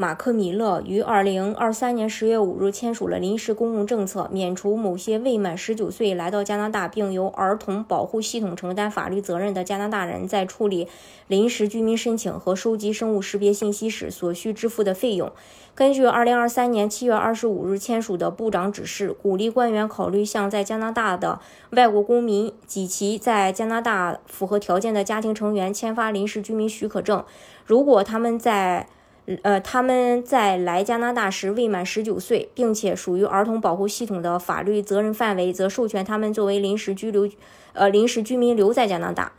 马克·米勒于二零二三年十月五日签署了临时公共政策，免除某些未满十九岁来到加拿大并由儿童保护系统承担法律责任的加拿大人在处理临时居民申请和收集生物识别信息时所需支付的费用。根据二零二三年七月二十五日签署的部长指示，鼓励官员考虑向在加拿大的外国公民及其在加拿大符合条件的家庭成员签发临时居民许可证，如果他们在呃，他们在来加拿大时未满十九岁，并且属于儿童保护系统的法律责任范围，则授权他们作为临时居留，呃，临时居民留在加拿大。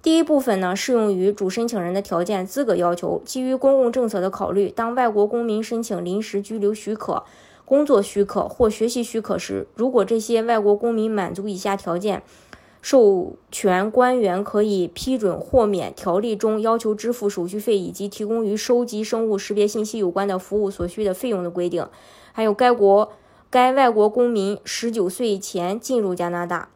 第一部分呢，适用于主申请人的条件资格要求。基于公共政策的考虑，当外国公民申请临时居留许可、工作许可或学习许可时，如果这些外国公民满足以下条件。授权官员可以批准豁免条例中要求支付手续费以及提供与收集生物识别信息有关的服务所需的费用的规定。还有，该国该外国公民十九岁前进入加拿大，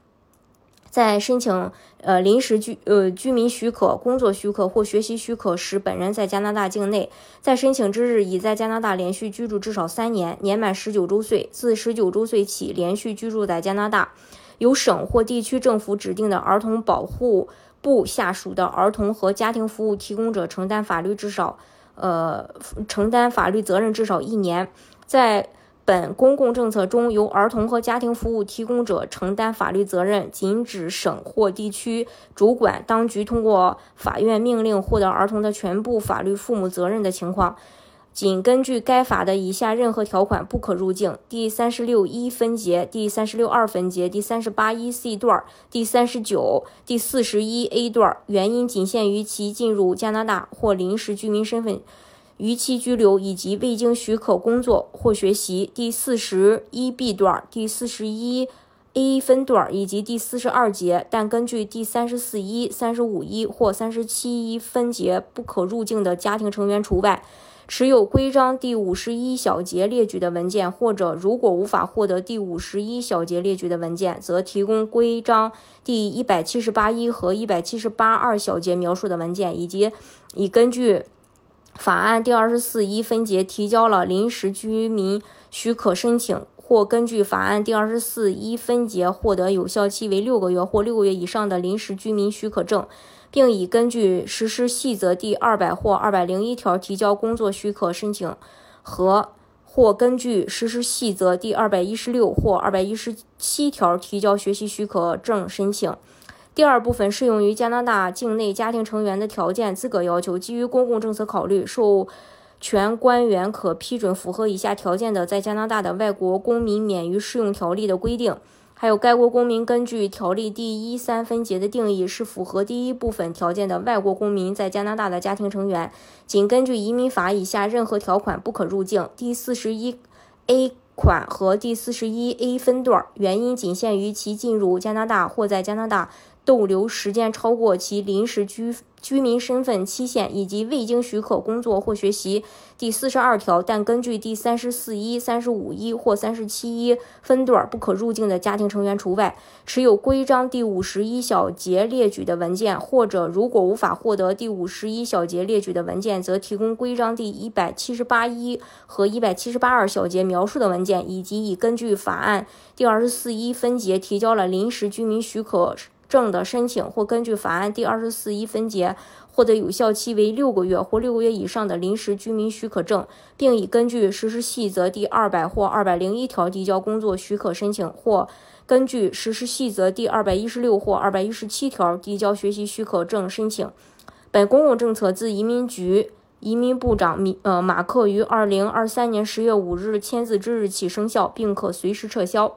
在申请呃临时居呃居民许可、工作许可或学习许可时，本人在加拿大境内，在申请之日已在加拿大连续居住至少三年，年满十九周岁，自十九周岁起连续居住在加拿大。由省或地区政府指定的儿童保护部下属的儿童和家庭服务提供者承担法律至少，呃，承担法律责任至少一年。在本公共政策中，由儿童和家庭服务提供者承担法律责任，仅指省或地区主管当局通过法院命令获得儿童的全部法律父母责任的情况。仅根据该法的以下任何条款不可入境：第三十六一分节、第三十六二分节、第三十八一 C 段、第三十九、第四十一 A 段，原因仅限于其进入加拿大或临时居民身份逾期居留，以及未经许可工作或学习；第四十一 B 段、第四十一 A 分段以及第四十二节，但根据第三十四一、三十五一或三十七一分节不可入境的家庭成员除外。持有规章第五十一小节列举的文件，或者如果无法获得第五十一小节列举的文件，则提供规章第一百七十八一和一百七十八二小节描述的文件，以及已根据法案第二十四一分节提交了临时居民许可申请，或根据法案第二十四一分节获得有效期为六个月或六个月以上的临时居民许可证。并已根据实施细则第二百或二百零一条提交工作许可申请，和或根据实施细则第二百一十六或二百一十七条提交学习许可证申请。第二部分适用于加拿大境内家庭成员的条件资格要求。基于公共政策考虑，授权官员可批准符合以下条件的在加拿大的外国公民免于适用条例的规定。还有，该国公民根据条例第一三分节的定义是符合第一部分条件的外国公民在加拿大的家庭成员，仅根据移民法以下任何条款不可入境。第四十一 A 款和第四十一 A 分段，原因仅限于其进入加拿大或在加拿大。逗留时间超过其临时居居民身份期限，以及未经许可工作或学习。第四十二条，但根据第三十四一、三十五一或三十七一分段不可入境的家庭成员除外。持有规章第五十一小节列举的文件，或者如果无法获得第五十一小节列举的文件，则提供规章第一百七十八一和一百七十八二小节描述的文件，以及已根据法案第二十四一分节提交了临时居民许可。证的申请或根据法案第二十四一分节获得有效期为六个月或六个月以上的临时居民许可证，并已根据实施细则第二百或二百零一条递交工作许可申请，或根据实施细则第二百一十六或二百一十七条递交学习许可证申请。本公共政策自移民局移民部长米呃马克于二零二三年十月五日签字之日起生效，并可随时撤销。